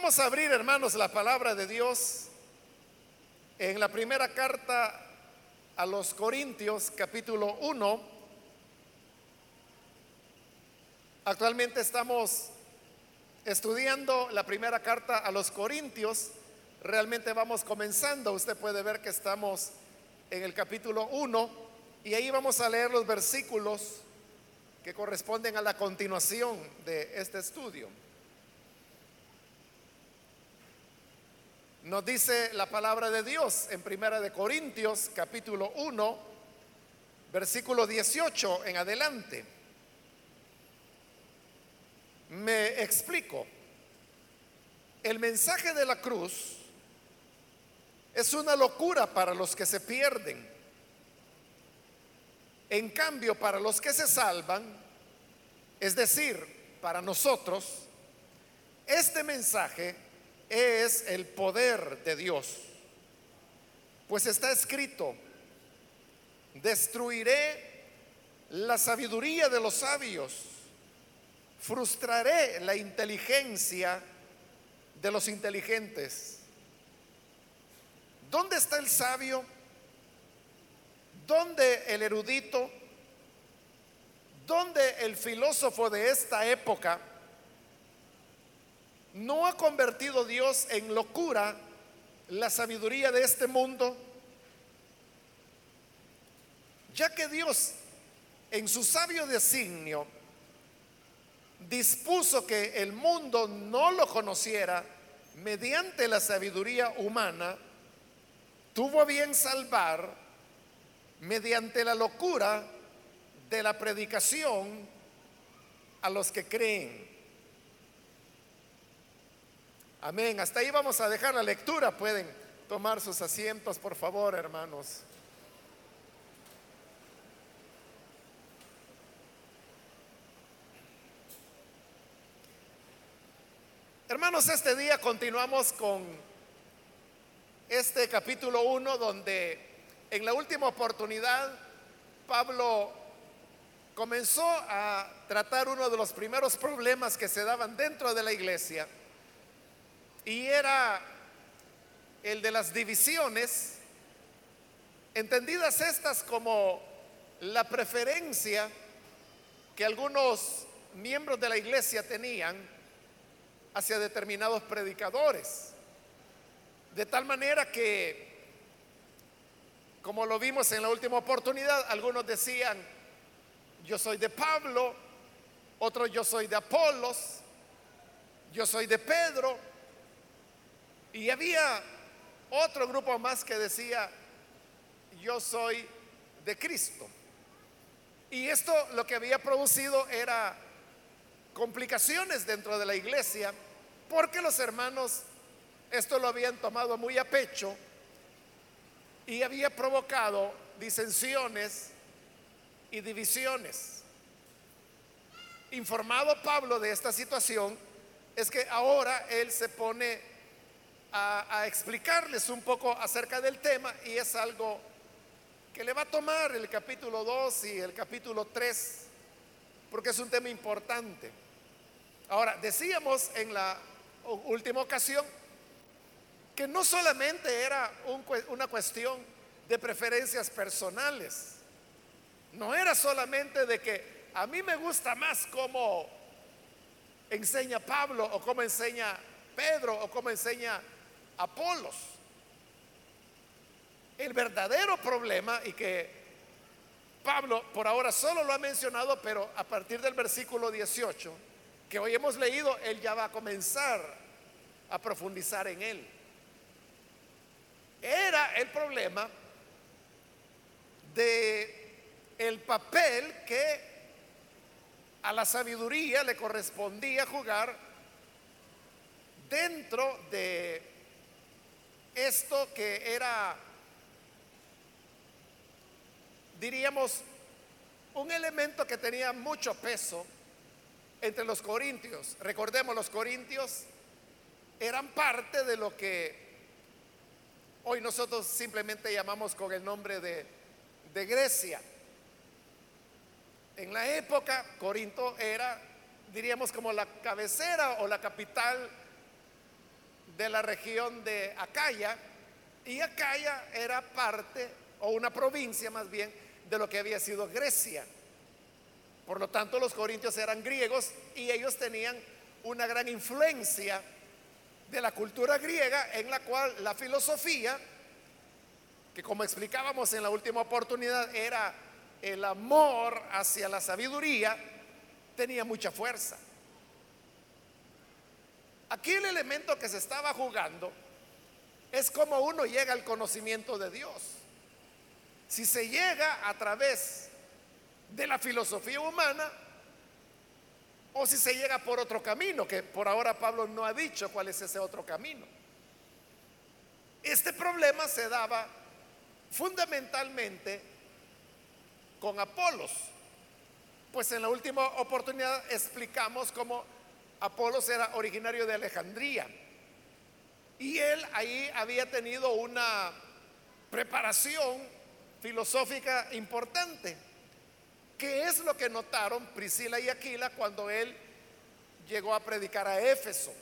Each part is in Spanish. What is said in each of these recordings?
Vamos a abrir, hermanos, la palabra de Dios en la primera carta a los Corintios, capítulo 1. Actualmente estamos estudiando la primera carta a los Corintios. Realmente vamos comenzando. Usted puede ver que estamos en el capítulo 1 y ahí vamos a leer los versículos que corresponden a la continuación de este estudio. Nos dice la palabra de Dios en Primera de Corintios capítulo 1, versículo 18 en adelante. Me explico. El mensaje de la cruz es una locura para los que se pierden. En cambio, para los que se salvan, es decir, para nosotros, este mensaje es el poder de Dios. Pues está escrito, destruiré la sabiduría de los sabios, frustraré la inteligencia de los inteligentes. ¿Dónde está el sabio? ¿Dónde el erudito? ¿Dónde el filósofo de esta época? ¿No ha convertido Dios en locura la sabiduría de este mundo? Ya que Dios en su sabio designio dispuso que el mundo no lo conociera mediante la sabiduría humana, tuvo bien salvar mediante la locura de la predicación a los que creen. Amén. Hasta ahí vamos a dejar la lectura. Pueden tomar sus asientos, por favor, hermanos. Hermanos, este día continuamos con este capítulo 1 donde en la última oportunidad Pablo comenzó a tratar uno de los primeros problemas que se daban dentro de la iglesia y era el de las divisiones, entendidas estas como la preferencia que algunos miembros de la iglesia tenían hacia determinados predicadores. De tal manera que, como lo vimos en la última oportunidad, algunos decían, yo soy de Pablo, otros yo soy de Apolos, yo soy de Pedro, y había otro grupo más que decía, yo soy de Cristo. Y esto lo que había producido era complicaciones dentro de la iglesia, porque los hermanos esto lo habían tomado muy a pecho y había provocado disensiones y divisiones. Informado Pablo de esta situación, es que ahora él se pone a, explicarles un poco acerca del tema y es algo que le va a tomar el capítulo 2 y el capítulo 3, porque es un tema importante. Ahora, decíamos en la última ocasión que no solamente era una cuestión de preferencias personales, no era solamente de que a mí me gusta más cómo enseña Pablo o cómo enseña Pedro o cómo enseña Apolos. El verdadero problema, y que Pablo por ahora solo lo ha mencionado, pero a partir del versículo 18, que hoy hemos leído, él ya va a comenzar a profundizar en él. Era el problema de el papel que a la sabiduría le correspondía jugar dentro de esto que era, diríamos, un elemento que tenía mucho peso entre los corintios. Recordemos, los corintios eran parte de lo que hoy nosotros simplemente llamamos con el nombre de, de Grecia. En la época, Corinto era, diríamos, como la cabecera o la capital de la región de Acaya y Acaya era parte o una provincia más bien de lo que había sido Grecia. Por lo tanto, los corintios eran griegos y ellos tenían una gran influencia de la cultura griega en la cual la filosofía, que como explicábamos en la última oportunidad era el amor hacia la sabiduría, tenía mucha fuerza. Aquí el elemento que se estaba jugando es cómo uno llega al conocimiento de Dios. Si se llega a través de la filosofía humana o si se llega por otro camino, que por ahora Pablo no ha dicho cuál es ese otro camino. Este problema se daba fundamentalmente con Apolos, pues en la última oportunidad explicamos cómo Apolos era originario de Alejandría y él ahí había tenido una preparación filosófica importante. ¿Qué es lo que notaron Priscila y Aquila cuando él llegó a predicar a Éfeso?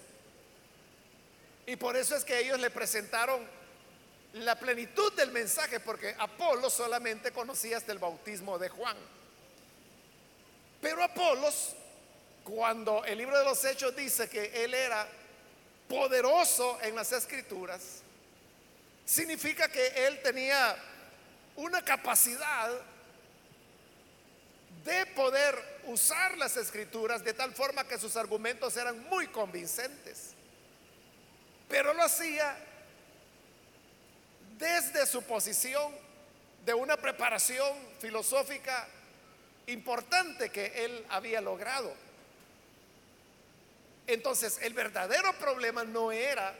Y por eso es que ellos le presentaron la plenitud del mensaje, porque Apolo solamente conocía hasta el bautismo de Juan. Pero Apolos, cuando el libro de los Hechos dice que él era poderoso en las escrituras, significa que él tenía una capacidad de poder usar las escrituras de tal forma que sus argumentos eran muy convincentes. Pero lo hacía desde su posición de una preparación filosófica importante que él había logrado. Entonces, el verdadero problema no era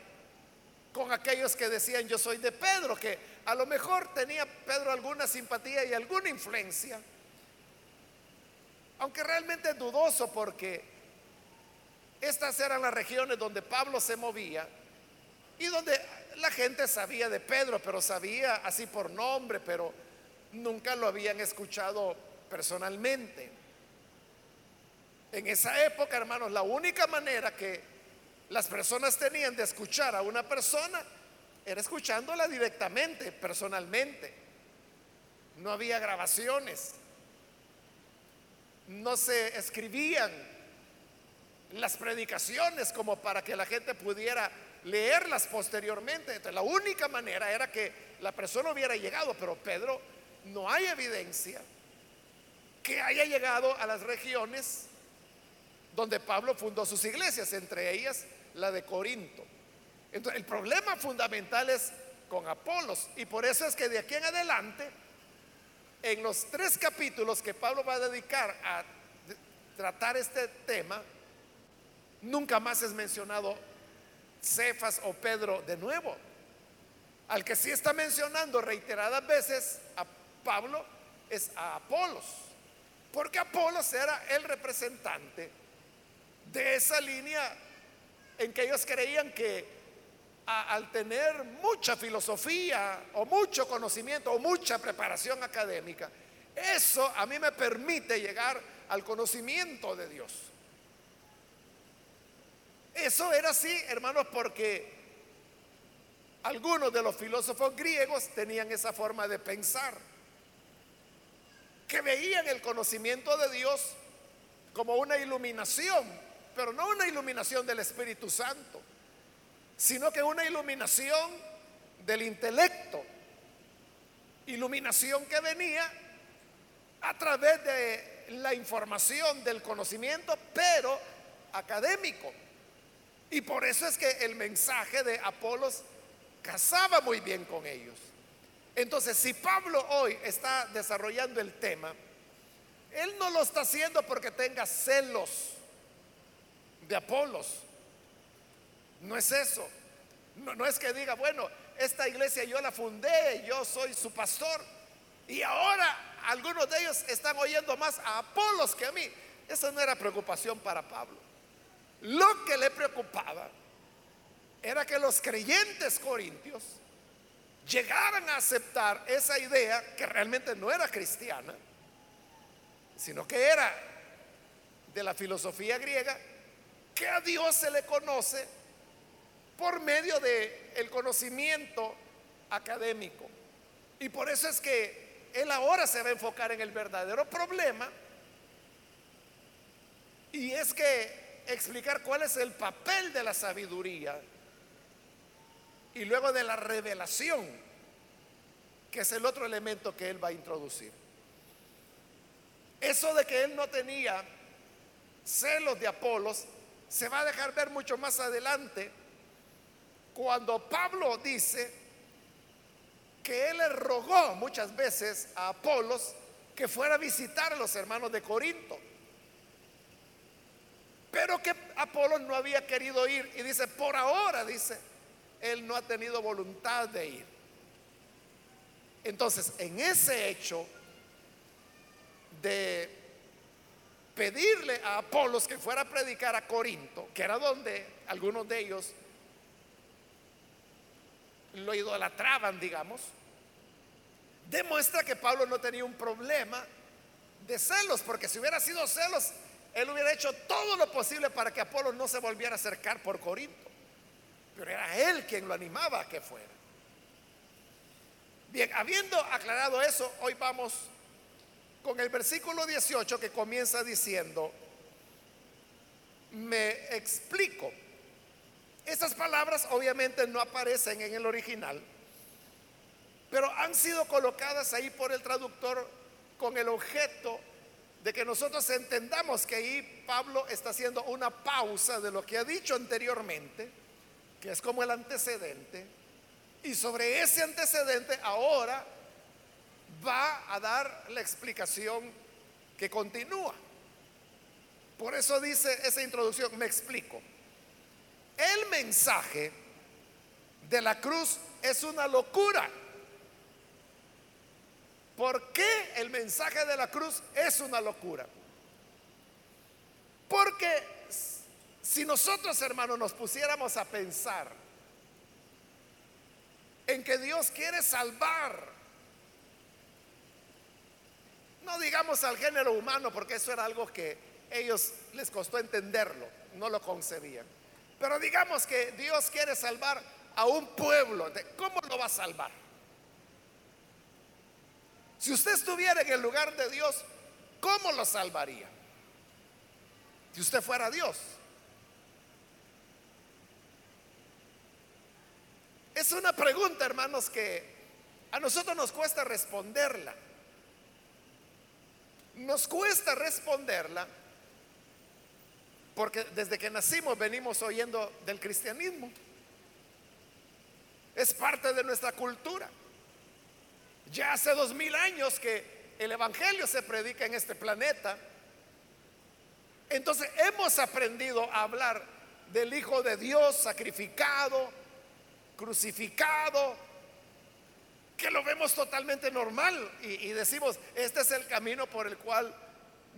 con aquellos que decían yo soy de Pedro, que a lo mejor tenía Pedro alguna simpatía y alguna influencia, aunque realmente dudoso porque estas eran las regiones donde Pablo se movía y donde la gente sabía de Pedro, pero sabía así por nombre, pero nunca lo habían escuchado personalmente. En esa época, hermanos, la única manera que las personas tenían de escuchar a una persona era escuchándola directamente, personalmente. No había grabaciones. No se escribían las predicaciones como para que la gente pudiera leerlas posteriormente. Entonces, la única manera era que la persona hubiera llegado, pero Pedro no hay evidencia que haya llegado a las regiones donde Pablo fundó sus iglesias, entre ellas la de Corinto. Entonces, el problema fundamental es con Apolos y por eso es que de aquí en adelante, en los tres capítulos que Pablo va a dedicar a tratar este tema, nunca más es mencionado Cefas o Pedro de nuevo. Al que sí está mencionando reiteradas veces a Pablo es a Apolos, porque Apolos era el representante de esa línea en que ellos creían que al tener mucha filosofía o mucho conocimiento o mucha preparación académica, eso a mí me permite llegar al conocimiento de Dios. Eso era así, hermanos, porque algunos de los filósofos griegos tenían esa forma de pensar, que veían el conocimiento de Dios como una iluminación, pero no una iluminación del Espíritu Santo, sino que una iluminación del intelecto, iluminación que venía a través de la información, del conocimiento, pero académico. Y por eso es que el mensaje de Apolos casaba muy bien con ellos. Entonces, si Pablo hoy está desarrollando el tema, él no lo está haciendo porque tenga celos de Apolos. No es eso. No, es que diga, bueno, esta iglesia yo la fundé, yo soy su pastor. Y ahora algunos de ellos están oyendo más a Apolos que a mí. Esa no era preocupación para Pablo. Lo que le preocupaba era que los creyentes corintios llegaran a aceptar esa idea que realmente no era cristiana, sino que era de la filosofía griega, que a Dios se le conoce por medio de el conocimiento académico. Y por eso es que él ahora se va a enfocar en el verdadero problema y es que explicar cuál es el papel de la sabiduría y luego de la revelación, que es el otro elemento que él va a introducir. Eso de que él no tenía celos de Apolos se va a dejar ver mucho más adelante cuando Pablo dice que él le rogó muchas veces a Apolos que fuera a visitar a los hermanos de Corinto. Pero que Apolos no había querido ir y dice, por ahora, dice, él no ha tenido voluntad de ir. Entonces, en ese hecho de pedirle a Apolos que fuera a predicar a Corinto, que era donde algunos de ellos lo idolatraban, digamos, demuestra que Pablo no tenía un problema de celos, porque si hubiera sido celos, él hubiera hecho todo lo posible para que Apolo no se volviera a acercar por Corinto. Pero era él quien lo animaba a que fuera. Bien, habiendo aclarado eso, hoy vamos con el versículo 18 que comienza diciendo, me explico. Estas palabras obviamente no aparecen en el original, pero han sido colocadas ahí por el traductor con el objeto de que nosotros entendamos que ahí Pablo está haciendo una pausa de lo que ha dicho anteriormente, que es como el antecedente, y sobre ese antecedente ahora va a dar la explicación que continúa. Por eso dice esa introducción, me explico. El mensaje de la cruz es una locura ¿Por qué el mensaje de la cruz es una locura? Porque si nosotros, hermanos, nos pusiéramos a pensar en que Dios quiere salvar, no digamos al género humano, porque eso era algo que ellos les costó entenderlo, no lo concebían. Pero digamos que Dios quiere salvar a un pueblo, ¿cómo lo va a salvar? Si usted estuviera en el lugar de Dios, ¿cómo lo salvaría? Si usted fuera Dios. Es una pregunta, hermanos, que a nosotros nos cuesta responderla. Nos cuesta responderla porque desde que nacimos venimos oyendo del cristianismo. Es parte de nuestra cultura. Ya hace dos mil años que el Evangelio se predica en este planeta. Entonces hemos aprendido a hablar del Hijo de Dios sacrificado, crucificado, que lo vemos totalmente normal y, decimos, este es el camino por el cual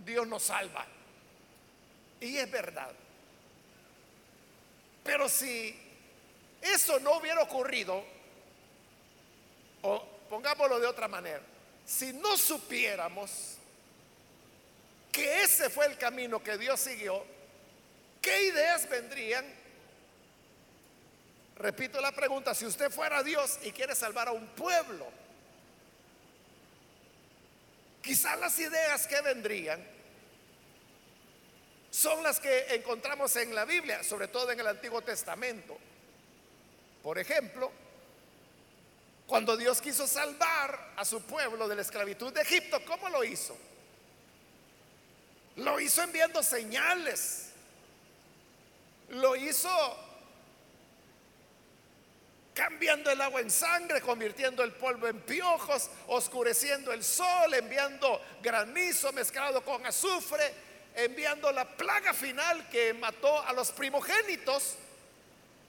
Dios nos salva. Y es verdad. Pero si eso no hubiera ocurrido, o pongámoslo de otra manera, si no supiéramos que ese fue el camino que Dios siguió, ¿qué ideas vendrían? Repito la pregunta, si usted fuera Dios y quiere salvar a un pueblo, quizás las ideas que vendrían son las que encontramos en la Biblia, sobre todo en el Antiguo Testamento. Por ejemplo, cuando Dios quiso salvar a su pueblo de la esclavitud de Egipto, ¿cómo lo hizo? Lo hizo enviando señales. Lo hizo cambiando el agua en sangre, convirtiendo el polvo en piojos, oscureciendo el sol, enviando granizo mezclado con azufre, enviando la plaga final que mató a los primogénitos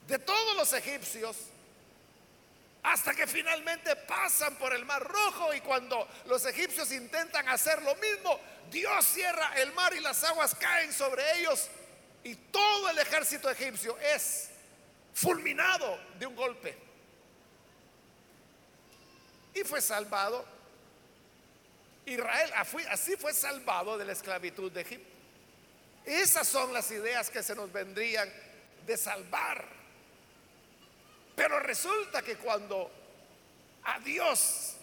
de todos los egipcios hasta que finalmente pasan por el mar rojo y cuando los egipcios intentan hacer lo mismo, Dios cierra el mar y las aguas caen sobre ellos y todo el ejército egipcio es fulminado de un golpe. Y fue salvado. Israel así fue salvado de la esclavitud de Egipto. Esas son las ideas que se nos vendrían de salvar Pero resulta que cuando a Dios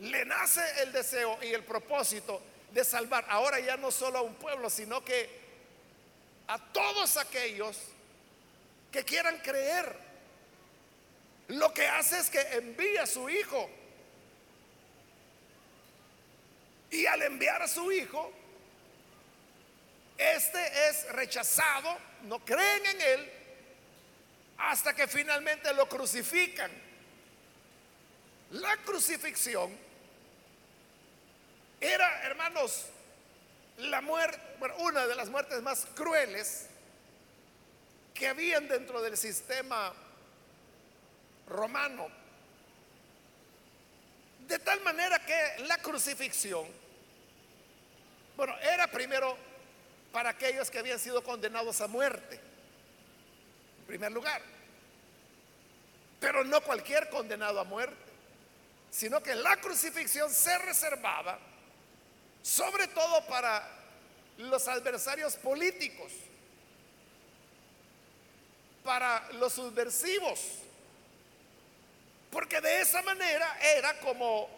le nace el deseo y el propósito de salvar, ahora ya no solo a un pueblo, sino que a todos aquellos que quieran creer, lo que hace es que envía a su hijo. Y al enviar a su hijo, este es rechazado, no creen en él, hasta que finalmente lo crucifican. La crucifixión era, hermanos, la muerte, bueno, una de las muertes más crueles que habían dentro del sistema romano. De tal manera que la crucifixión, bueno, era primero para aquellos que habían sido condenados a muerte, en primer lugar. Pero no cualquier condenado a muerte, sino que la crucifixión se reservaba sobre todo para los adversarios políticos, para los subversivos, porque de esa manera era como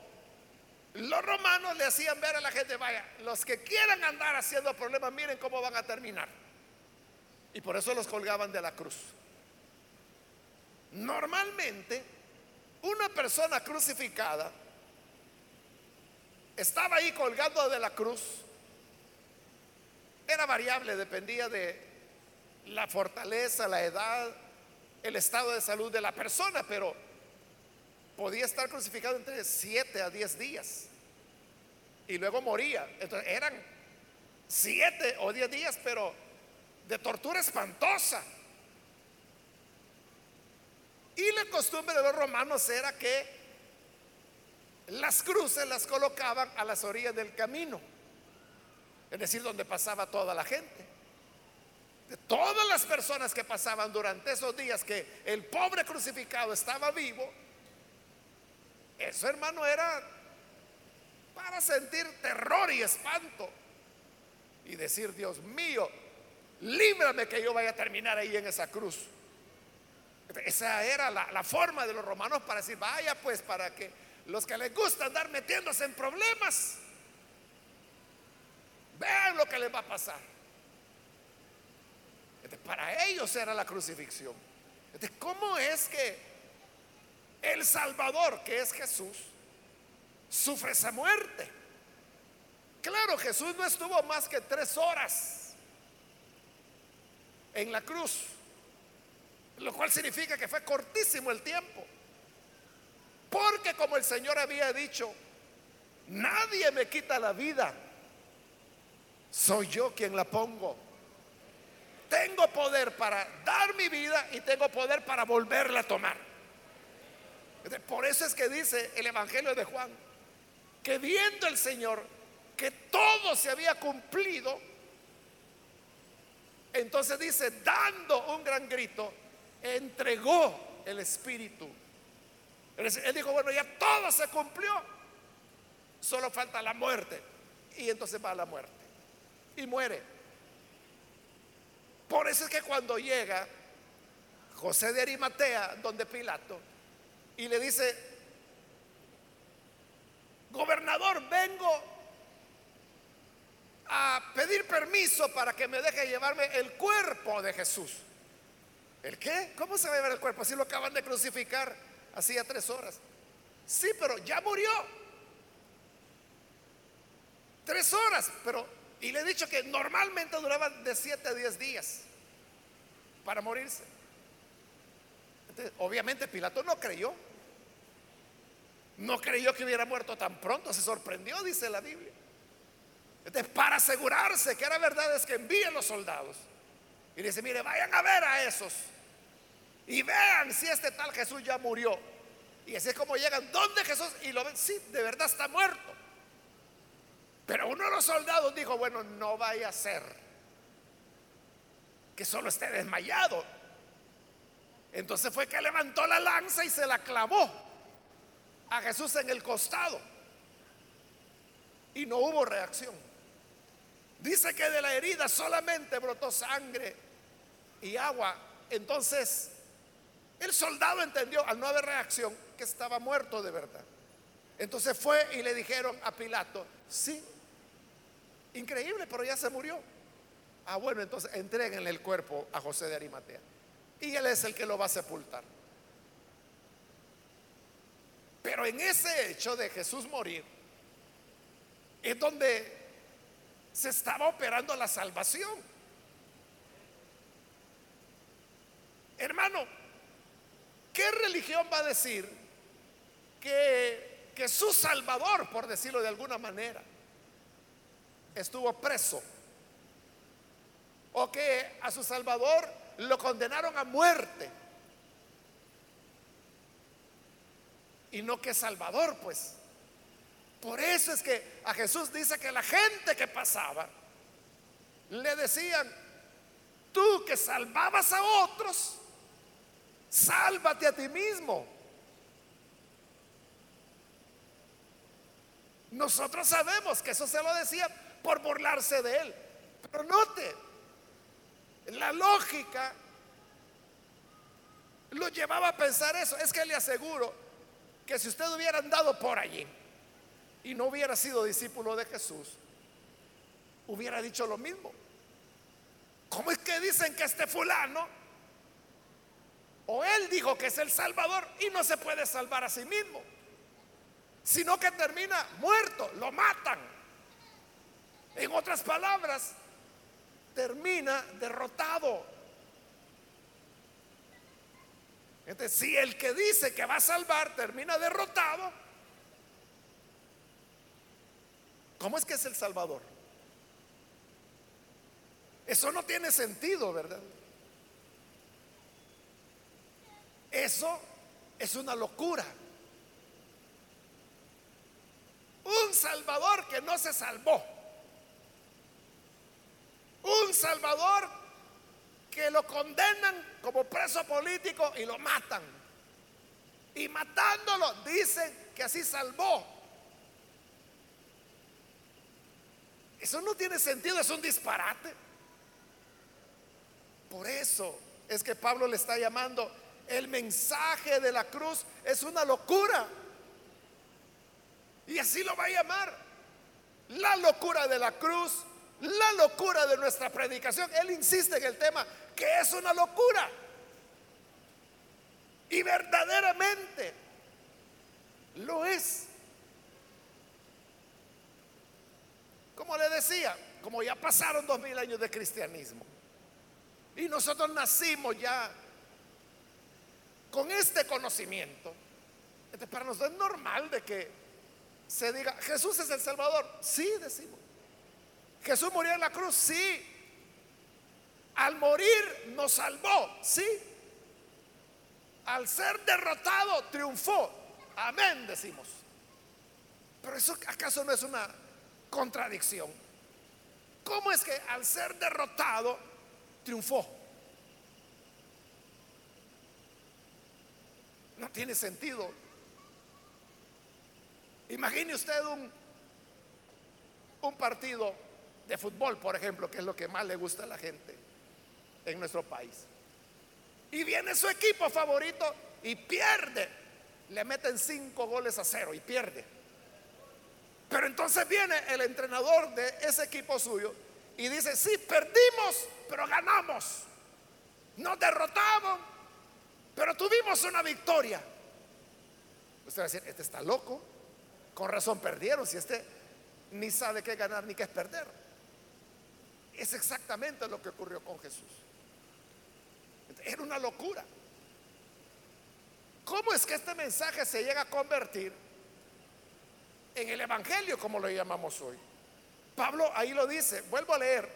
los romanos le hacían ver a la gente, vaya, los que quieran andar haciendo problemas, miren cómo van a terminar. Y por eso los colgaban de la cruz. Normalmente, una persona crucificada estaba ahí colgando de la cruz. Era variable, dependía de la fortaleza, la edad, el estado de salud de la persona, pero podía estar crucificado entre 7 a 10 días y luego moría. Entonces eran 7 o 10 días, pero de tortura espantosa. Y la costumbre de los romanos era que las cruces las colocaban a las orillas del camino, es decir, donde pasaba toda la gente. De todas las personas que pasaban durante esos días que el pobre crucificado estaba vivo, eso, hermano, era para sentir terror y espanto y decir, Dios mío, líbrame que yo vaya a terminar ahí en esa cruz. Esa era la, la, forma de los romanos para decir, vaya pues, para que los que les gusta andar metiéndose en problemas, vean lo que les va a pasar. Para ellos era la crucifixión. ¿Cómo es que el Salvador, que es Jesús, sufre esa muerte. Claro, Jesús no estuvo más que tres horas en la cruz, lo cual significa que fue cortísimo el tiempo. Porque como el Señor había dicho, nadie me quita la vida, soy yo quien la pongo. Tengo poder para dar mi vida y tengo poder para volverla a tomar. Por eso es que dice el Evangelio de Juan, que viendo el Señor que todo se había cumplido, entonces dice, dando un gran grito, entregó el Espíritu. Él dijo, bueno, ya todo se cumplió, solo falta la muerte. Y entonces va a la muerte y muere. Por eso es que cuando llega José de Arimatea, donde Pilato, y le dice, gobernador, vengo a pedir permiso para que me deje llevarme el cuerpo de Jesús. ¿El qué? ¿Cómo se va a llevar el cuerpo? Si lo acaban de crucificar hacía tres horas. Sí, pero ya murió. Tres horas, pero... Y le he dicho que normalmente duraban de siete a diez días para morirse. obviamente Pilato no creyó. No creyó que hubiera muerto tan pronto, se sorprendió, dice la Biblia. Entonces, para asegurarse que era verdad es que envíen los soldados. Y dice, mire, vayan a ver a esos. Y vean si este tal Jesús ya murió. Y así es como llegan, ¿dónde Jesús? Y lo ven, sí, de verdad está muerto. Pero uno de los soldados dijo, bueno, no vaya a ser que solo esté desmayado. Entonces fue que levantó la lanza y se la clavó a Jesús en el costado y no hubo reacción. Dice que de la herida solamente brotó sangre y agua entonces el soldado entendió al no haber reacción que estaba muerto de verdad. Entonces fue y le dijeron a Pilato, sí, increíble, pero ya se murió. Ah, bueno, entonces entreguenle el cuerpo a José de Arimatea. Y él es el que lo va a sepultar. Pero en ese hecho de Jesús morir, es donde se estaba operando la salvación. Hermano, ¿qué religión va a decir que su Salvador, por decirlo de alguna manera, estuvo preso. O que a su Salvador lo condenaron a muerte. Y no que Salvador, pues. Por eso es que a Jesús dice que la gente que pasaba le decían, tú que salvabas a otros, sálvate a ti mismo. Nosotros sabemos que eso se lo decía por burlarse de él. Pero note, la lógica lo llevaba a pensar eso. Es que le aseguro que si usted hubiera andado por allí y no hubiera sido discípulo de Jesús, hubiera dicho lo mismo. ¿Cómo es que dicen que este fulano o él dijo que es el Salvador y no se puede salvar a sí mismo? Sino que termina muerto, lo matan. En otras palabras, termina derrotado. Entonces, si el que dice que va a salvar termina derrotado, ¿cómo es que es el Salvador? Eso no tiene sentido, ¿verdad? Eso es una locura. Un Salvador que no se salvó. Un Salvador que lo condenan como preso político y lo matan. Y matándolo dicen que así salvó. Eso no tiene sentido, es un disparate. Por eso es que Pablo le está llamando el mensaje de la cruz es una locura. Y así lo va a llamar. La locura de la cruz, la locura de nuestra predicación. Él insiste en el tema que es una locura. Y verdaderamente lo es. Como le decía, como ya pasaron dos mil años de cristianismo y nosotros nacimos ya con este conocimiento, este, para nosotros es normal de que se diga, Jesús es el Salvador. Sí, decimos. Jesús murió en la cruz. Sí. Al morir nos salvó. Sí. Al ser derrotado triunfó. Amén, decimos. Pero eso acaso no es una contradicción. ¿Cómo es que al ser derrotado triunfó? No tiene sentido. Imagine usted un, un partido de fútbol, por ejemplo, que es lo que más le gusta a la gente en nuestro país. Y viene su equipo favorito y pierde. Le meten cinco goles a cero y pierde. Pero entonces viene el entrenador de ese equipo suyo y dice, sí, perdimos, pero ganamos. Nos derrotamos, pero tuvimos una victoria. Usted va a decir, este está loco. Con razón perdieron, si este ni sabe qué ganar ni qué es perder. Es exactamente lo que ocurrió con Jesús. Era una locura. ¿Cómo es que este mensaje se llega a convertir en el Evangelio, como lo llamamos hoy? Pablo ahí lo dice, vuelvo a leer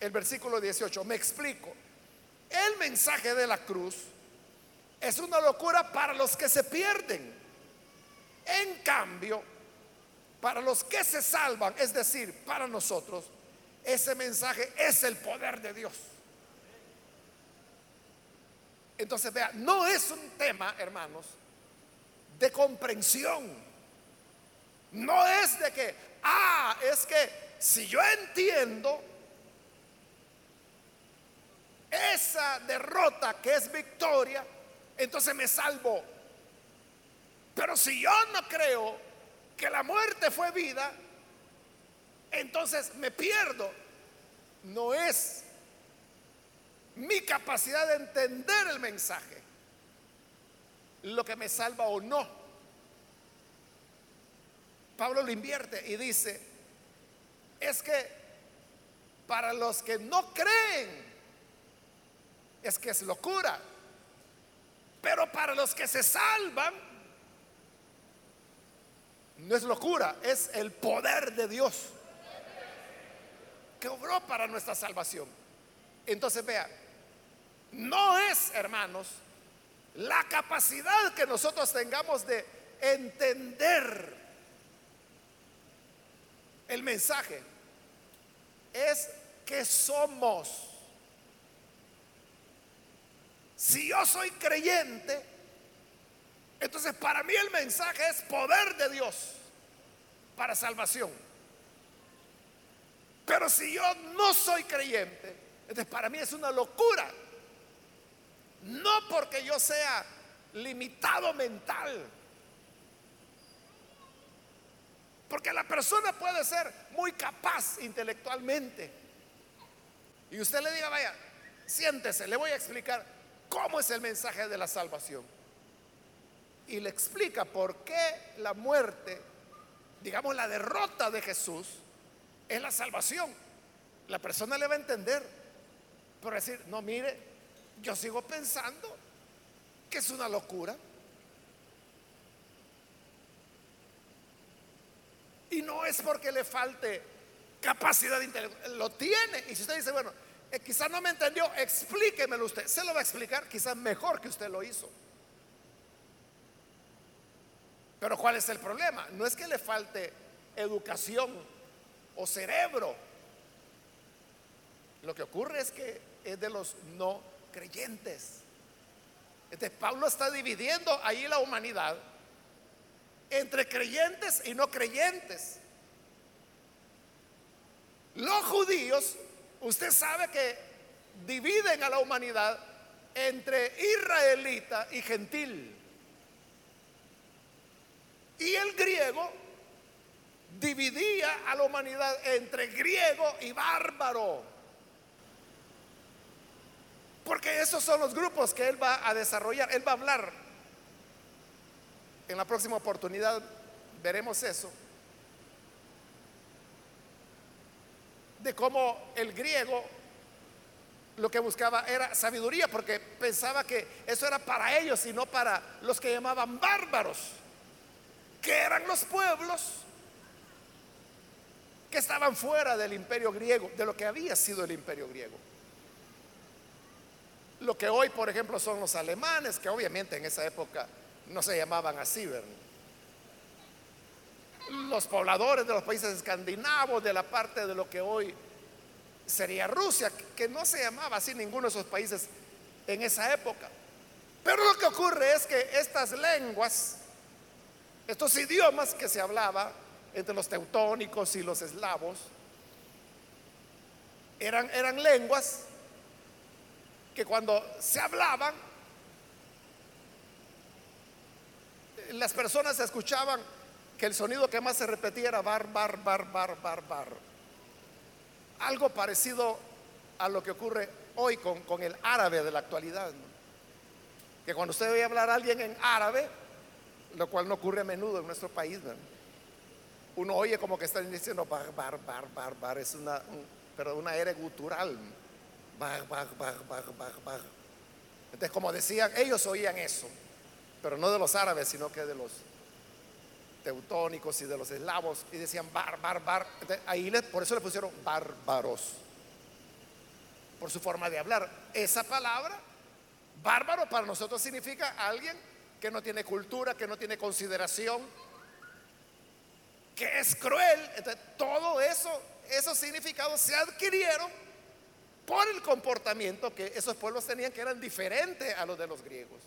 el versículo 18, me explico. El mensaje de la cruz es una locura para los que se pierden en cambio, para los que se salvan, es decir, para nosotros, ese mensaje es el poder de Dios. Entonces, vea, no es un tema, hermanos, de comprensión. No es de que, ah, es que si yo entiendo esa derrota que es victoria, entonces me salvo. Pero si yo no creo que la muerte fue vida, entonces me pierdo. No es mi capacidad de entender el mensaje lo que me salva o no. Pablo lo invierte y dice, es que para los que no creen, es que es locura. Pero para los que se salvan, no es locura, es el poder de Dios que obró para nuestra salvación. Entonces vea, no es, hermanos, la capacidad que nosotros tengamos de entender el mensaje, es que somos. Si yo soy creyente, entonces para mí el mensaje es poder de Dios para salvación. Pero si yo no soy creyente, entonces para mí es una locura. No porque yo sea limitado mental. Porque la persona puede ser muy capaz intelectualmente. Y usted le diga, vaya, siéntese, le voy a explicar cómo es el mensaje de la salvación. Y le explica por qué la muerte, digamos la derrota de Jesús, es la salvación. La persona le va a entender. Por decir, no, mire, yo sigo pensando que es una locura. Y no es porque le falte capacidad intelectual, lo tiene. Y si usted dice, bueno, eh, quizás no me entendió, explíquemelo usted. Se lo va a explicar quizás mejor que usted lo hizo. Pero ¿cuál es el problema? No es que le falte educación o cerebro. Lo que ocurre es que es de los no creyentes. Este Pablo está dividiendo ahí la humanidad entre creyentes y no creyentes. Los judíos, usted sabe que dividen a la humanidad entre israelita y gentil. Y el griego dividía a la humanidad entre griego y bárbaro. Porque esos son los grupos que él va a desarrollar. Él va a hablar. En la próxima oportunidad veremos eso. De cómo el griego lo que buscaba era sabiduría, porque pensaba que eso era para ellos y no para los que llamaban bárbaros, que eran los pueblos que estaban fuera del imperio griego, de lo que había sido el imperio griego lo que hoy, por ejemplo, son los alemanes, que obviamente en esa época no se llamaban así, ¿verdad? Los pobladores de los países escandinavos, de la parte de lo que hoy sería Rusia, que no se llamaba así ninguno de esos países en esa época. Pero lo que ocurre es que estas lenguas, estos idiomas que se hablaba entre los teutónicos y los eslavos, eran, eran lenguas que cuando se hablaban, las personas escuchaban que el sonido que más se repetía era bar, bar, bar, bar, bar, bar. Algo parecido a lo que ocurre hoy con, el árabe de la actualidad. Que cuando usted ve hablar a alguien en árabe, lo cual no ocurre a menudo en nuestro país, uno oye como que están diciendo bar, bar, bar, bar, bar, es una, pero una era gutural. Entonces, como decían, ellos oían eso, pero no de los árabes, sino que de los teutónicos y de los eslavos, y decían bar, bar, bar. ahí por eso le pusieron bárbaros, por su forma de hablar. Esa palabra, bárbaro, para nosotros significa alguien que no tiene cultura, que no tiene consideración, que es cruel. Entonces, todo eso, esos significados se adquirieron por el comportamiento que esos pueblos tenían que eran diferentes a los de los griegos.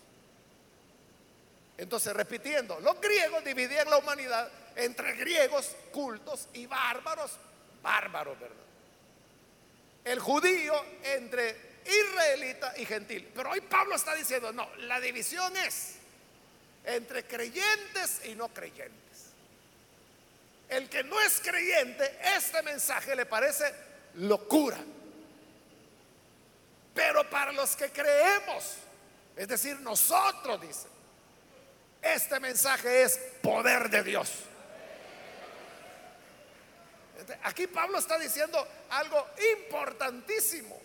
Entonces, repitiendo, los griegos dividían la humanidad entre griegos cultos y bárbaros, bárbaros, ¿verdad? El judío entre israelita y gentil. Pero hoy Pablo está diciendo, no, la división es entre creyentes y no creyentes. El que no es creyente, este mensaje le parece locura. Pero para los que creemos, es decir, nosotros, dice, este mensaje es poder de Dios. Aquí Pablo está diciendo algo importantísimo.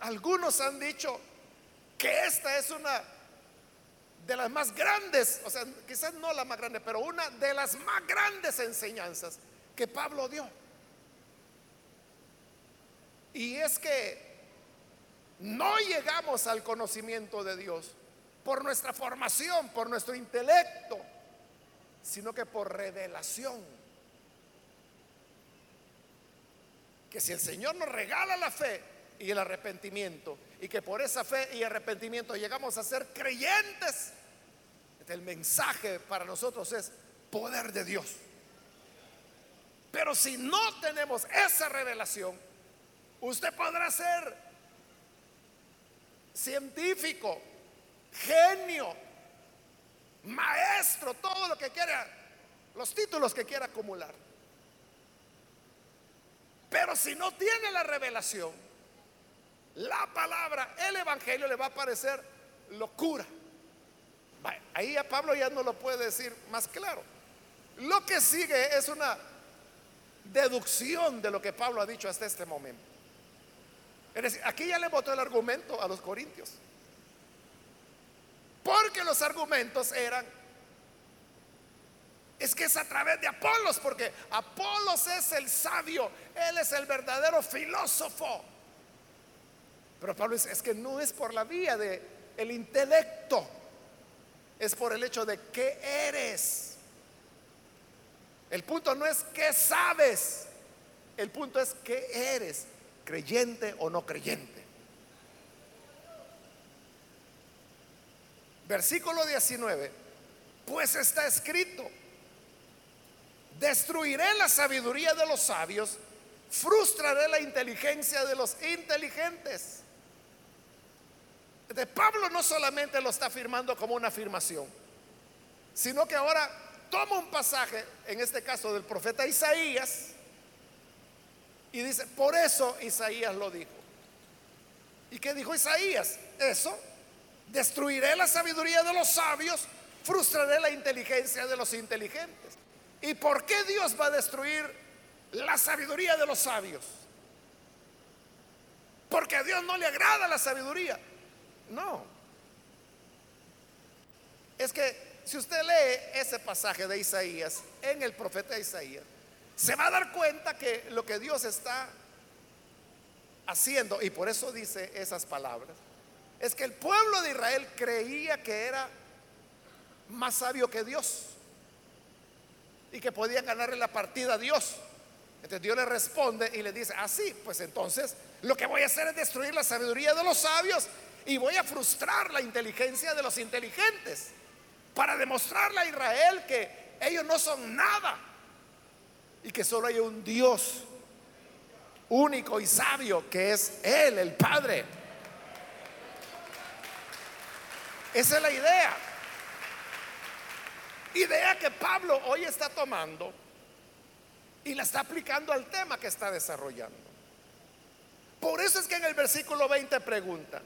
Algunos han dicho que esta es una de las más grandes, o sea, quizás no la más grande, pero una de las más grandes enseñanzas que Pablo dio. Y es que no llegamos al conocimiento de Dios por nuestra formación, por nuestro intelecto, sino que por revelación. Que si el Señor nos regala la fe y el arrepentimiento, y que por esa fe y arrepentimiento llegamos a ser creyentes, el mensaje para nosotros es poder de Dios. Pero si no tenemos esa revelación, usted podrá ser científico, genio, maestro, todo lo que quiera, los títulos que quiera acumular. Pero si no tiene la revelación, la palabra, el evangelio le va a parecer locura. Ahí a Pablo ya no lo puede decir más claro. Lo que sigue es una deducción de lo que Pablo ha dicho hasta este momento. Es decir, aquí ya le votó el argumento a los corintios. Porque los argumentos eran, es que es a través de Apolos, porque Apolos es el sabio, él es el verdadero filósofo. Pero Pablo dice, es que no es por la vía de el intelecto, es por el hecho de que eres. El punto no es qué sabes, el punto es que eres, creyente o no creyente. Versículo 19. Pues está escrito, destruiré la sabiduría de los sabios, frustraré la inteligencia de los inteligentes. De Pablo no solamente lo está afirmando como una afirmación, sino que ahora toma un pasaje, en este caso del profeta Isaías, y dice, por eso Isaías lo dijo. ¿Y qué dijo Isaías? Eso Destruiré la sabiduría de los sabios, frustraré la inteligencia de los inteligentes. ¿Y por qué Dios va a destruir la sabiduría de los sabios? Porque a Dios no le agrada la sabiduría. No. Es que si usted lee ese pasaje de Isaías en el profeta Isaías, se va a dar cuenta que lo que Dios está haciendo, y por eso dice esas palabras, es que el pueblo de Israel creía que era más sabio que Dios y que podían ganarle la partida a Dios. Entonces Dios le responde y le dice, así, ah, pues entonces lo que voy a hacer es destruir la sabiduría de los sabios y voy a frustrar la inteligencia de los inteligentes para demostrarle a Israel que ellos no son nada y que solo hay un Dios único y sabio que es Él, el Padre. Esa es la idea. Idea que Pablo hoy está tomando y la está aplicando al tema que está desarrollando. Por eso es que en el versículo 20 pregunta,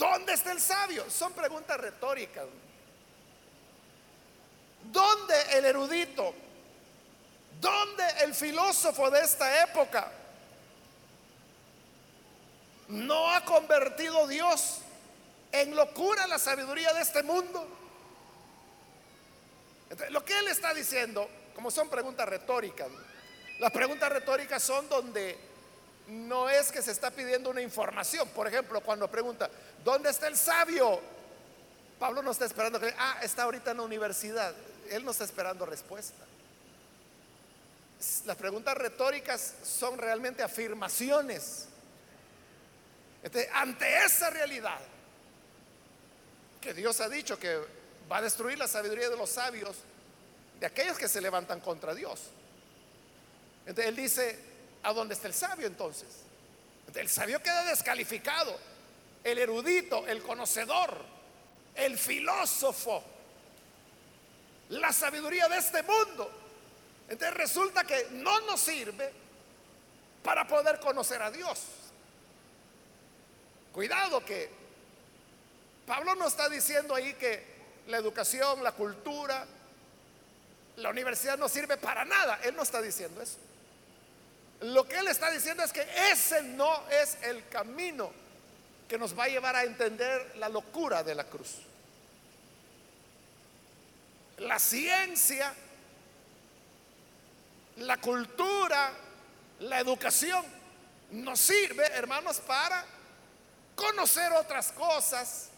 ¿dónde está el sabio? Son preguntas retóricas. ¿Dónde el erudito? ¿Dónde el filósofo de esta época? No ha convertido Dios en locura la sabiduría de este mundo. lo que él está diciendo, como son preguntas retóricas, las preguntas retóricas son donde no es que se está pidiendo una información. Por ejemplo, cuando pregunta, ¿dónde está el sabio? Pablo no está esperando que, ah, está ahorita en la universidad. Él no está esperando respuesta. Las preguntas retóricas son realmente afirmaciones. ante esa realidad, que Dios ha dicho que va a destruir la sabiduría de los sabios, de aquellos que se levantan contra Dios. Entonces él dice, ¿a dónde está el sabio entonces? El sabio queda descalificado. El erudito, el conocedor, el filósofo, la sabiduría de este mundo. Entonces resulta que no nos sirve para poder conocer a Dios. Cuidado que Pablo no está diciendo ahí que la educación, la cultura, la universidad no sirve para nada. Él no está diciendo eso. Lo que él está diciendo es que ese no es el camino que nos va a llevar a entender la locura de la cruz. La ciencia, la cultura, la educación nos sirve, hermanos, para conocer otras cosas,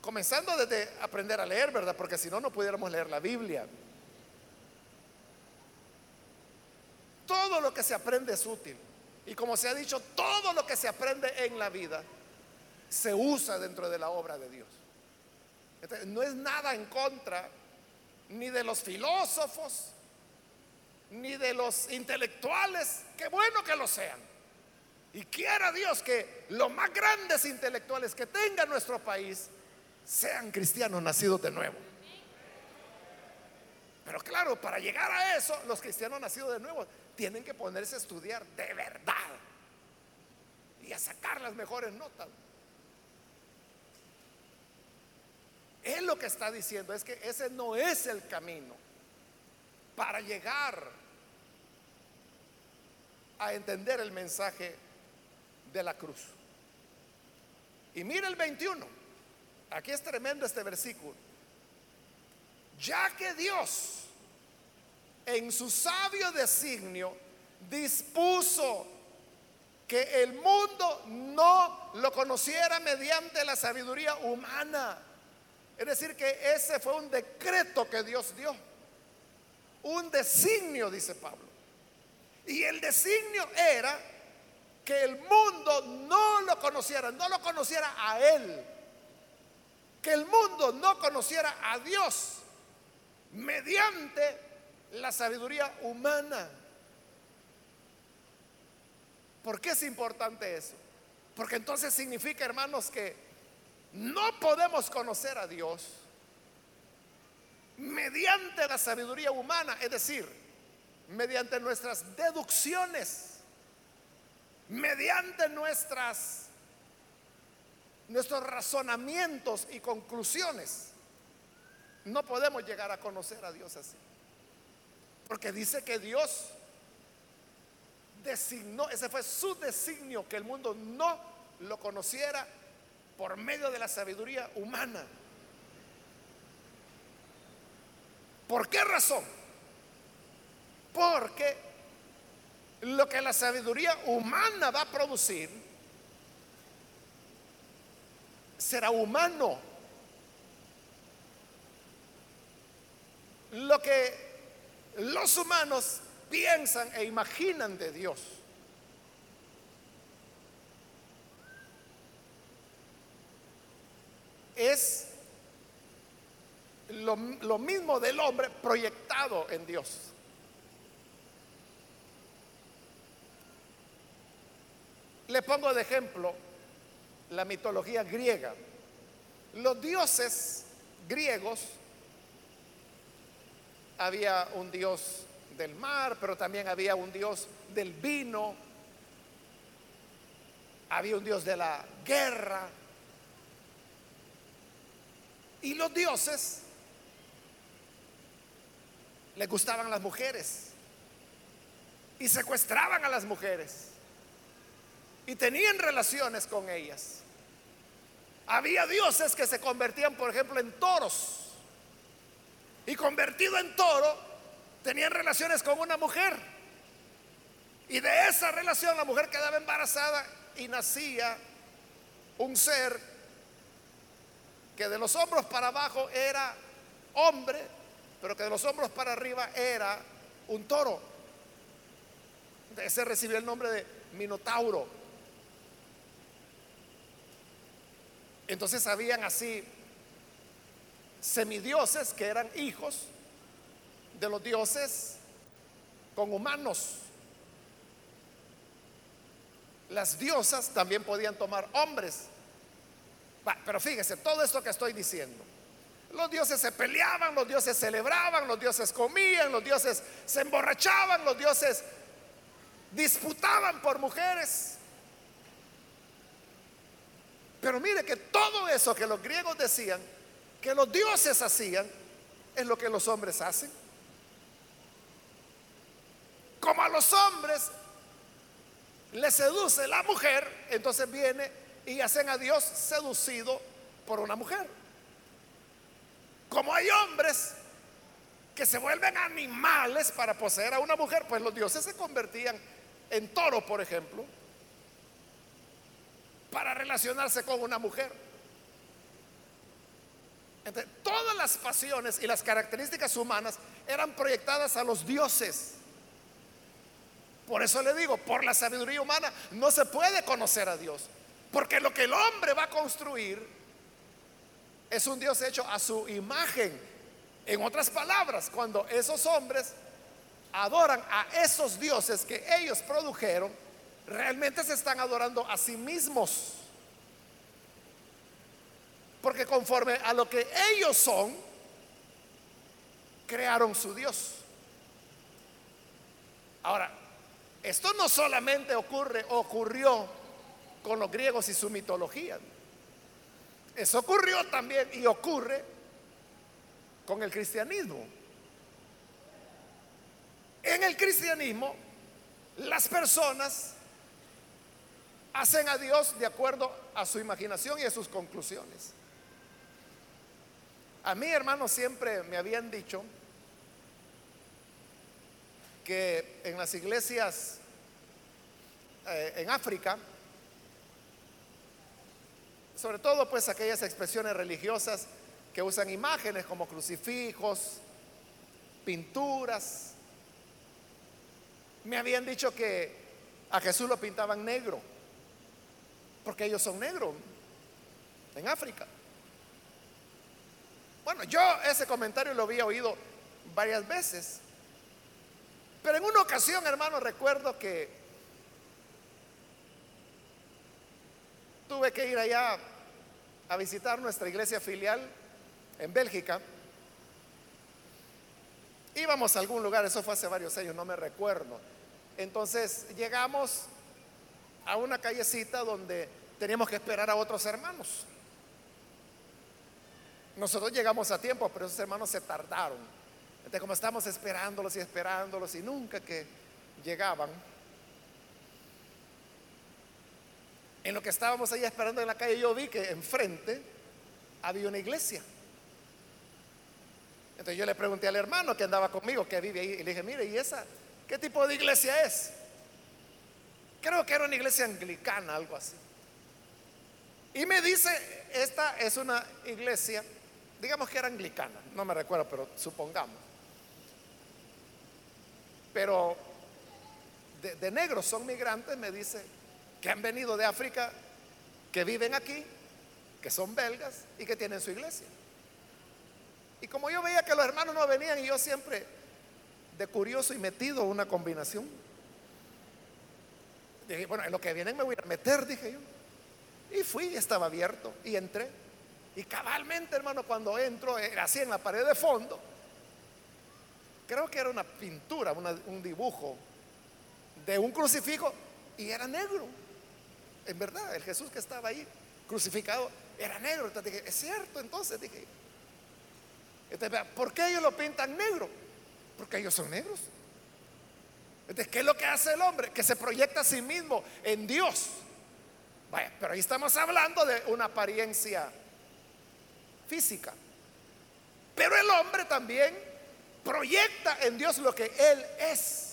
comenzando desde aprender a leer, ¿verdad? Porque si no, no pudiéramos leer la Biblia. Todo lo que se aprende es útil. Y como se ha dicho, todo lo que se aprende en la vida se usa dentro de la obra de Dios. no es nada en contra ni de los filósofos, ni de los intelectuales, qué bueno que lo sean. Y quiera Dios que los más grandes intelectuales que tenga nuestro país sean cristianos nacidos de nuevo. Pero claro, para llegar a eso, los cristianos nacidos de nuevo tienen que ponerse a estudiar de verdad y a sacar las mejores notas. Él lo que está diciendo es que ese no es el camino para llegar a entender el mensaje de la cruz. Y mire el 21. Aquí es tremendo este versículo. Ya que Dios en su sabio designio dispuso que el mundo no lo conociera mediante la sabiduría humana. Es decir, que ese fue un decreto que Dios dio. Un designio, dice Pablo. Y el designio era que el mundo no lo conociera, no lo conociera a Él que el mundo no conociera a Dios mediante la sabiduría humana. ¿Por qué es importante eso? Porque entonces significa, hermanos, que no podemos conocer a Dios mediante la sabiduría humana, es decir, mediante nuestras deducciones, mediante nuestras nuestros razonamientos y conclusiones, no podemos llegar a conocer a Dios así. Porque dice que Dios designó, ese fue su designio, que el mundo no lo conociera por medio de la sabiduría humana. ¿Por qué razón? Porque lo que la sabiduría humana va a producir será humano. Lo que los humanos piensan e imaginan de Dios. Es lo, mismo del hombre proyectado en Dios. Le pongo de ejemplo la mitología griega. Los dioses griegos, había un dios del mar, pero también había un dios del vino, había un dios de la guerra. Y los dioses les gustaban las mujeres y secuestraban a las mujeres y tenían relaciones con ellas. Había dioses que se convertían, por ejemplo, en toros. Y convertido en toro, tenían relaciones con una mujer. Y de esa relación la mujer quedaba embarazada y nacía un ser que de los hombros para abajo era hombre, pero que de los hombros para arriba era un toro. Ese recibió el nombre de Minotauro. Entonces habían así semidioses que eran hijos de los dioses con humanos. las diosas también podían tomar hombres. pero fíjese, todo esto que estoy diciendo. Los dioses se peleaban, los dioses celebraban, los dioses comían, los dioses se emborrachaban, los dioses disputaban por mujeres. Pero mire que todo eso que los griegos decían, que los dioses hacían, es lo que los hombres hacen. Como a los hombres le seduce la mujer, entonces viene y hacen a Dios seducido por una mujer. Como hay hombres que se vuelven animales para poseer a una mujer, pues los dioses se convertían en toro, por ejemplo, para relacionarse con una mujer. Todas las pasiones y las características humanas eran proyectadas a los dioses. Por eso le digo, por la sabiduría humana no se puede conocer a Dios. Porque lo que el hombre va a construir es un Dios hecho a su imagen. En otras palabras, cuando esos hombres adoran a esos dioses que ellos produjeron, realmente se están adorando a sí mismos. Porque conforme a lo que ellos son, crearon su Dios. Ahora, esto no solamente ocurre, ocurrió con los griegos y su mitología. Eso ocurrió también y ocurre con el cristianismo. En el cristianismo, las personas hacen a Dios de acuerdo a su imaginación y a sus conclusiones. A mí, hermanos, siempre me habían dicho que en las iglesias eh, en África, sobre todo pues aquellas expresiones religiosas que usan imágenes como crucifijos, pinturas, me habían dicho que a Jesús lo pintaban negro, porque ellos son negros en África. Bueno, yo ese comentario lo había oído varias veces, pero en una ocasión, hermano, recuerdo que tuve que ir allá a visitar nuestra iglesia filial en Bélgica. Íbamos a algún lugar, eso fue hace varios años, no me recuerdo. Entonces llegamos a una callecita donde teníamos que esperar a otros hermanos. Nosotros llegamos a tiempo, pero esos hermanos se tardaron. Entonces, como estamos esperándolos y esperándolos y nunca que llegaban, en lo que estábamos ahí esperando en la calle, yo vi que enfrente había una iglesia. Entonces yo le pregunté al hermano que andaba conmigo, que vive ahí, y le dije, mire, ¿y esa qué tipo de iglesia es? Creo que era una iglesia anglicana, algo así. Y me dice, esta es una iglesia digamos que era anglicana, no me recuerdo, pero supongamos. Pero de, negros son migrantes, me dice, que han venido de África, que viven aquí, que son belgas y que tienen su iglesia. Y como yo veía que los hermanos no venían y yo siempre de curioso y metido una combinación, dije, bueno, en lo que vienen me voy a meter, dije yo. Y fui, estaba abierto y entré. Y cabalmente, hermano, cuando entro, era así en la pared de fondo. Creo que era una pintura, un dibujo de un crucifijo y era negro. En verdad, el Jesús que estaba ahí crucificado era negro. Entonces dije, es cierto, entonces dije, ¿por qué ellos lo pintan negro? Porque ellos son negros. Entonces, ¿qué es lo que hace el hombre? Que se proyecta a sí mismo en Dios. Vaya, pero ahí estamos hablando de una apariencia física. Pero el hombre también proyecta en Dios lo que Él es.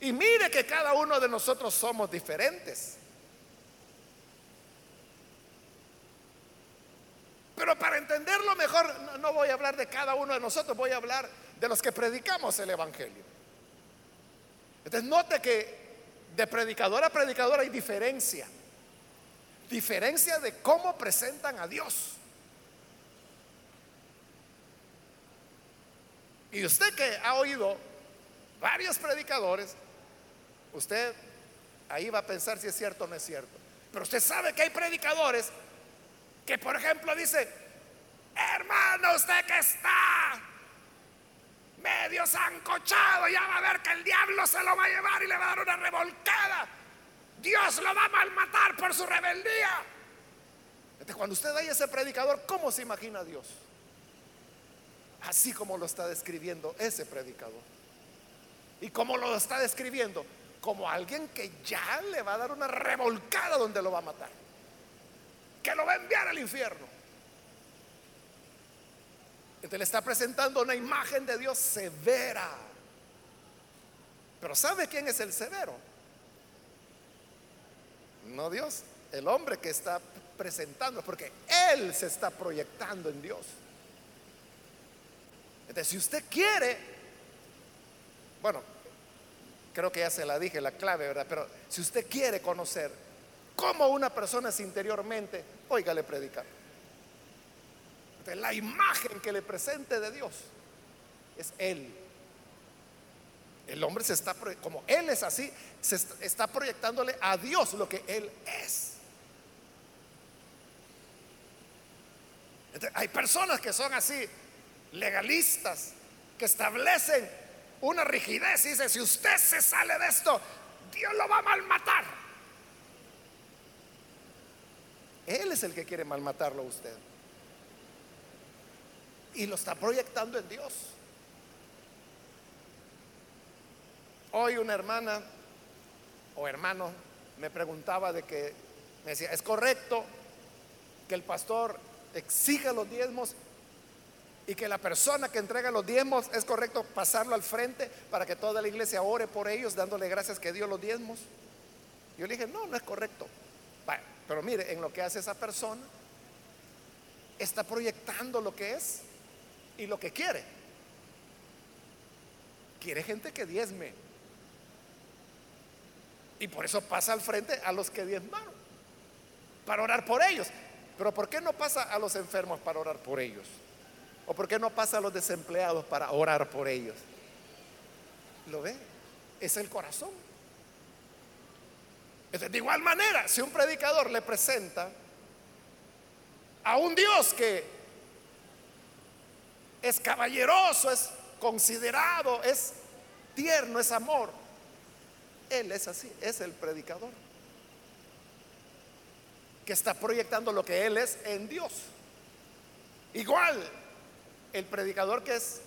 Y mire que cada uno de nosotros somos diferentes. Pero para entenderlo mejor, no voy a hablar de cada uno de nosotros, voy a hablar de los que predicamos el Evangelio. Entonces note que de predicador a predicador hay diferencia. Diferencia de cómo presentan a Dios. Y usted que ha oído varios predicadores, usted ahí va a pensar si es cierto o no es cierto. Pero usted sabe que hay predicadores que, por ejemplo, dice, hermano, usted que está medio zancochado, ya va a ver que el diablo se lo va a llevar y le va a dar una revolcada. Dios lo va a malmatar por su rebeldía. Entonces, cuando usted oye ese predicador, ¿cómo se imagina a Dios? Así como lo está describiendo ese predicador. ¿Y cómo lo está describiendo? Como alguien que ya le va a dar una revolcada donde lo va a matar. Que lo va a enviar al infierno. Entonces le está presentando una imagen de Dios severa. Pero ¿sabe quién es el severo? No Dios, el hombre que está presentando, porque Él se está proyectando en Dios. Entonces, si usted quiere, bueno, creo que ya se la dije la clave, ¿verdad? Pero si usted quiere conocer cómo una persona es interiormente, óigale predicar. Entonces, la imagen que le presente de Dios es Él. El hombre se está, como Él es así, se está proyectándole a Dios lo que Él es. hay personas que son así, legalistas, que establecen una rigidez y dicen, si usted se sale de esto, Dios lo va a malmatar. Él es el que quiere malmatarlo a usted. Y lo está proyectando en Dios. Hoy una hermana o hermano me preguntaba de que, me decía, ¿es correcto que el pastor exija los diezmos y que la persona que entrega los diezmos es correcto pasarlo al frente para que toda la iglesia ore por ellos dándole gracias que dio los diezmos. Yo le dije, no, no es correcto. pero mire, en lo que hace esa persona, está proyectando lo que es y lo que quiere. Quiere gente que diezme. Y por eso pasa al frente a los que diezmaron, para orar por ellos. Pero ¿por qué no pasa a los enfermos para orar por ellos? ¿O por qué no pasa a los desempleados para orar por ellos? ¿Lo ve? Es el corazón. de igual manera, si un predicador le presenta a un Dios que es caballeroso, es considerado, es tierno, es amor, Él es así, es el predicador que está proyectando lo que Él es en Dios. Igual, el predicador que es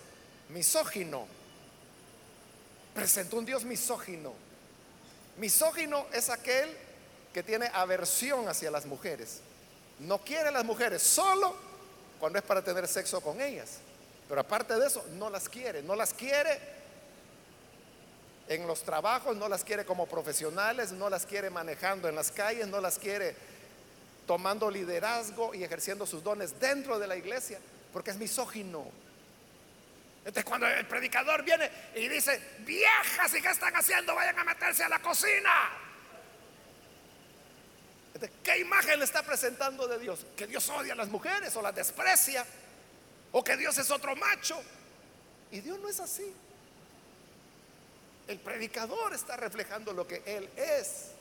misógino, presenta un Dios misógino. Misógino es aquel que tiene aversión hacia las mujeres. No quiere a las mujeres solo cuando es para tener sexo con ellas. Pero aparte de eso, no las quiere. No las quiere en los trabajos, no las quiere como profesionales, no las quiere manejando en las calles, no las quiere tomando liderazgo y ejerciendo sus dones dentro de la iglesia, porque es misógino. Entonces cuando el predicador viene y dice, viejas, ¿y qué están haciendo? Vayan a meterse a la cocina. ¿Qué imagen le está presentando de Dios? Que Dios odia a las mujeres o las desprecia, o que Dios es otro macho. Y Dios no es así. El predicador está reflejando lo que Él es.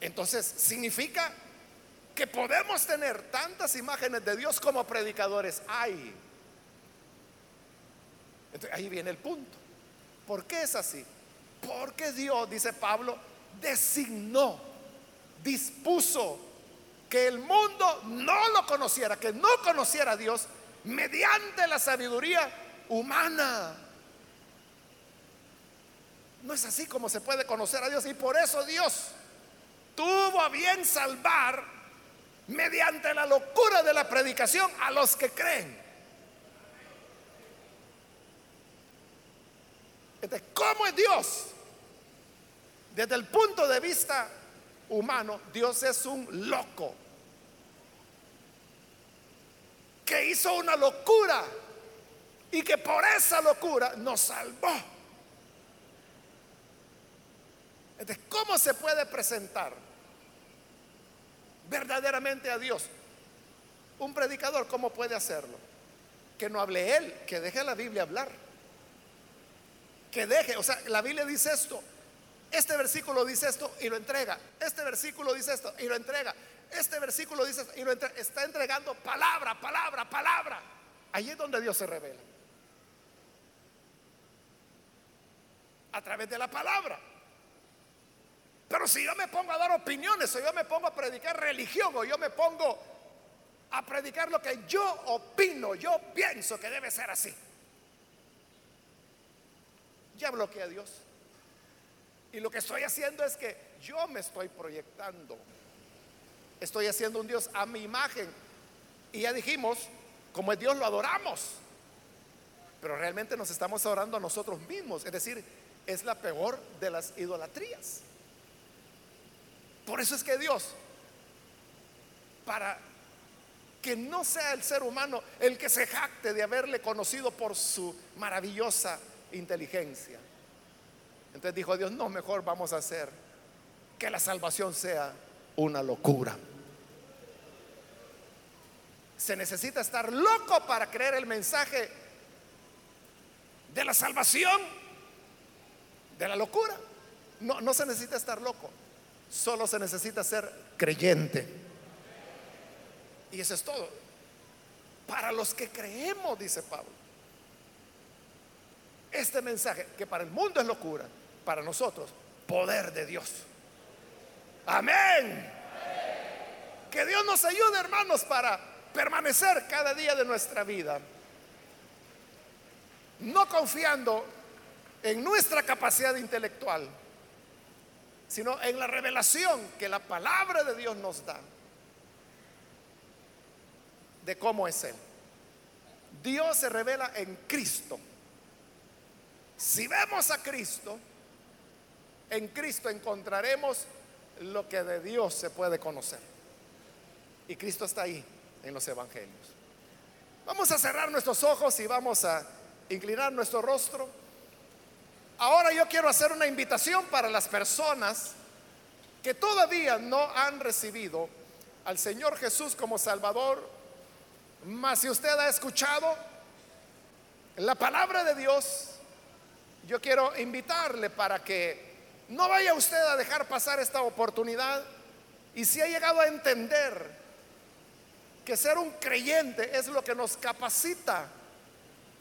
Entonces significa que podemos tener tantas imágenes de Dios como predicadores hay. ahí viene el punto. ¿Por qué es así? Porque Dios, dice Pablo, designó, dispuso que el mundo no lo conociera, que no conociera a Dios mediante la sabiduría humana. No es así como se puede conocer a Dios y por eso Dios tuvo a bien salvar mediante la locura de la predicación a los que creen. Entonces, ¿cómo es Dios? Desde el punto de vista humano, Dios es un loco que hizo una locura y que por esa locura nos salvó. Entonces, ¿cómo se puede presentar verdaderamente a Dios. Un predicador, ¿cómo puede hacerlo? Que no hable él, que deje la Biblia hablar. Que deje, o sea, la Biblia dice esto, Este versículo dice esto y lo entrega. Este versículo dice esto y lo entrega. Este versículo dice esto y lo entrega. Está entregando palabra, palabra, palabra. Ahí es donde Dios se revela. A través de la palabra. Pero si yo me pongo a dar opiniones, o yo me pongo a predicar religión, o yo me pongo a predicar lo que yo opino, yo pienso que debe ser así, ya bloqueé a Dios. Y lo que estoy haciendo es que yo me estoy proyectando. Estoy haciendo un Dios a mi imagen. Y ya dijimos, como es Dios lo adoramos. Pero realmente nos estamos adorando a nosotros mismos. Es decir, es la peor de las idolatrías. Por eso es que Dios, para que no sea el ser humano el que se jacte de haberle conocido por su maravillosa inteligencia. Entonces dijo Dios, no, mejor vamos a hacer que la salvación sea una locura. Se necesita estar loco para creer el mensaje de la salvación, de la locura. No, no se necesita estar loco. Solo se necesita ser creyente. Y eso es todo. Para los que creemos, dice Pablo. Este mensaje, que para el mundo es locura, para nosotros, poder de Dios. Amén. Que Dios nos ayude, hermanos, para permanecer cada día de nuestra vida. No confiando en nuestra capacidad intelectual sino en la revelación que la palabra de Dios nos da de cómo es Él. Dios se revela en Cristo. Si vemos a Cristo, en Cristo encontraremos lo que de Dios se puede conocer. Y Cristo está ahí en los evangelios. Vamos a cerrar nuestros ojos y vamos a inclinar nuestro rostro. Ahora yo quiero hacer una invitación para las personas que todavía no han recibido al Señor Jesús como Salvador, mas si usted ha escuchado la palabra de Dios, yo quiero invitarle para que no vaya usted a dejar pasar esta oportunidad. Y si ha llegado a entender que ser un creyente es lo que nos capacita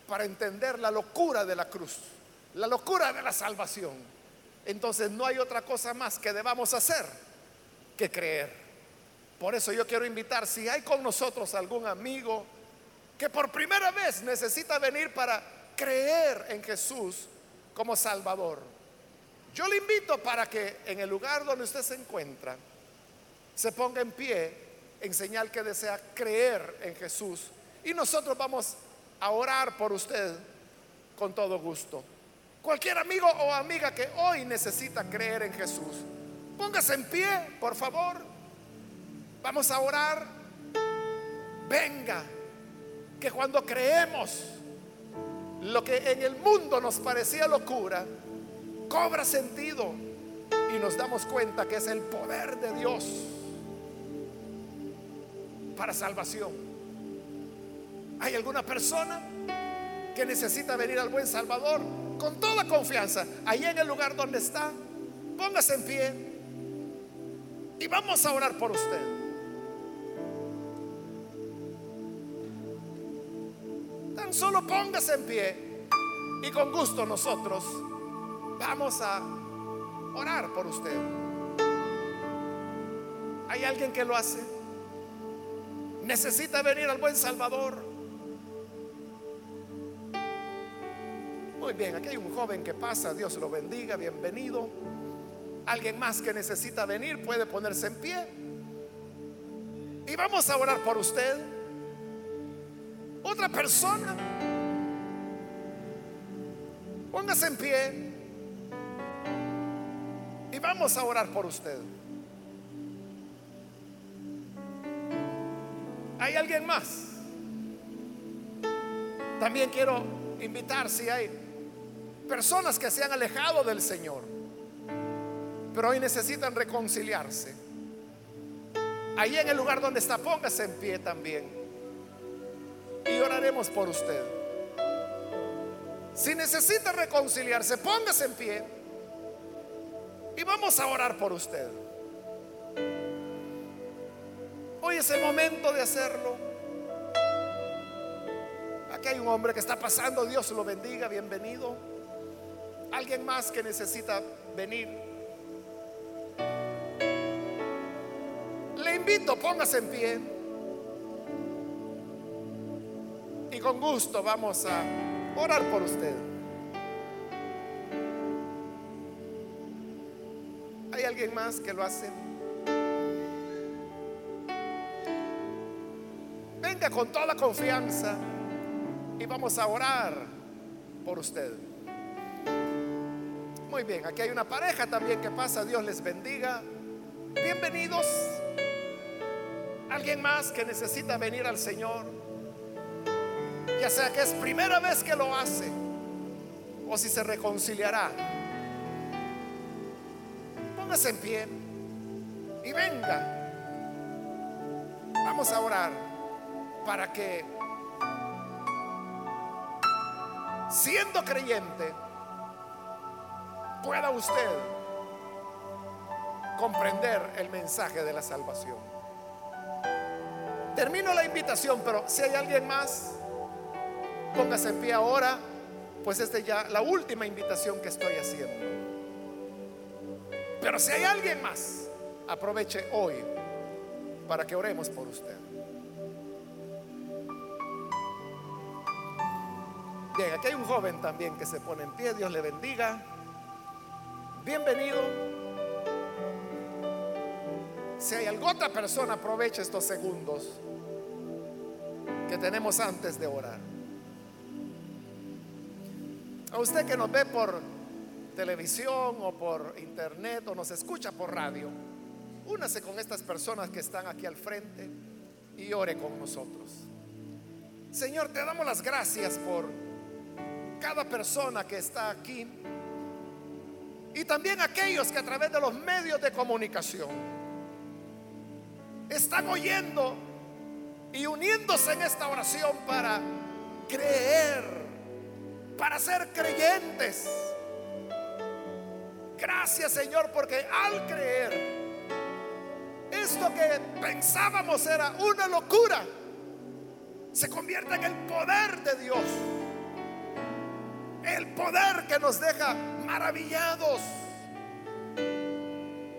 para entender la locura de la cruz la locura de la salvación, entonces no hay otra cosa más que debamos hacer que creer. Por eso yo quiero invitar, si hay con nosotros algún amigo que por primera vez necesita venir para creer en Jesús como Salvador, yo le invito para que en el lugar donde usted se encuentra, se ponga en pie en señal que desea creer en Jesús. Y nosotros vamos a orar por usted con todo gusto. Cualquier amigo o amiga que hoy necesita creer en Jesús, póngase en pie, por favor. Vamos a orar. Venga, que cuando creemos lo que en el mundo nos parecía locura, cobra sentido y nos damos cuenta que es el poder de Dios para salvación. ¿Hay alguna persona que necesita venir al buen Salvador? Con toda confianza, ahí en el lugar donde está, póngase en pie y vamos a orar por usted. Tan solo póngase en pie y con gusto nosotros vamos a orar por usted. ¿Hay alguien que lo hace? Necesita venir al buen Salvador. Muy bien, aquí hay un joven que pasa, Dios lo bendiga, bienvenido. Alguien más que necesita venir puede ponerse en pie. Y vamos a orar por usted. Otra persona. Póngase en pie. Y vamos a orar por usted. ¿Hay alguien más? También quiero invitar si hay Personas que se han alejado del Señor, pero hoy necesitan reconciliarse. Ahí en el lugar donde está, póngase en pie también. Y oraremos por usted. Si necesita reconciliarse, póngase en pie. Y vamos a orar por usted. Hoy es el momento de hacerlo. Aquí hay un hombre que está pasando, Dios lo bendiga, bienvenido. Alguien más que necesita venir. Le invito, póngase en pie. Y con gusto vamos a orar por usted. ¿Hay alguien más que lo hace? Venga con toda confianza y vamos a orar por usted. Muy bien, aquí hay una pareja también que pasa, Dios les bendiga. Bienvenidos. ¿Alguien más que necesita venir al Señor? Ya sea que es primera vez que lo hace o si se reconciliará. Póngase en pie y venga. Vamos a orar para que, siendo creyente, pueda usted comprender el mensaje de la salvación. Termino la invitación, pero si hay alguien más, póngase en pie ahora, pues esta es ya la última invitación que estoy haciendo. Pero si hay alguien más, aproveche hoy para que oremos por usted. Bien, aquí hay un joven también que se pone en pie, Dios le bendiga. Bienvenido. Si hay alguna otra persona, aproveche estos segundos que tenemos antes de orar. A usted que nos ve por televisión o por internet o nos escucha por radio, únase con estas personas que están aquí al frente y ore con nosotros. Señor, te damos las gracias por cada persona que está aquí y también aquellos que a través de los medios de comunicación están oyendo y uniéndose en esta oración para creer, para ser creyentes. Gracias Señor porque al creer, esto que pensábamos era una locura, se convierte en el poder de Dios. El poder que nos deja maravillados,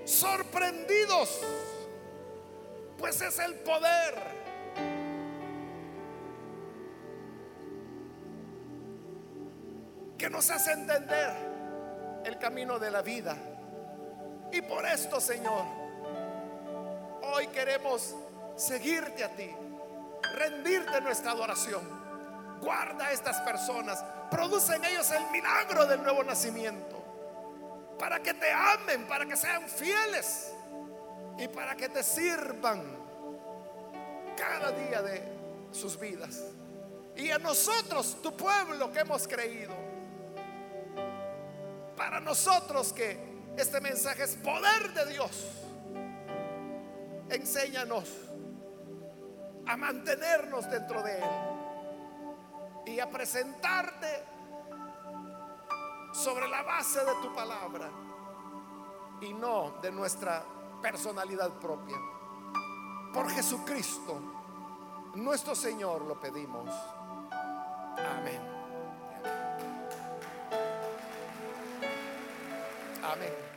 sorprendidos, pues es el poder. que nos hace entender el camino de la vida. Y por esto, Señor, hoy queremos seguirte a ti, rendirte nuestra adoración. Guarda a estas personas, produce en ellos el milagro del nuevo nacimiento, para que te amen, para que sean fieles y para que te sirvan cada día de sus vidas. Y a nosotros, tu pueblo que hemos creído, para nosotros que este mensaje es poder de Dios, enséñanos a mantenernos dentro de Él y a presentarte sobre la base de tu palabra y no de nuestra personalidad propia. Por Jesucristo, nuestro Señor, lo pedimos. Amén. Amén.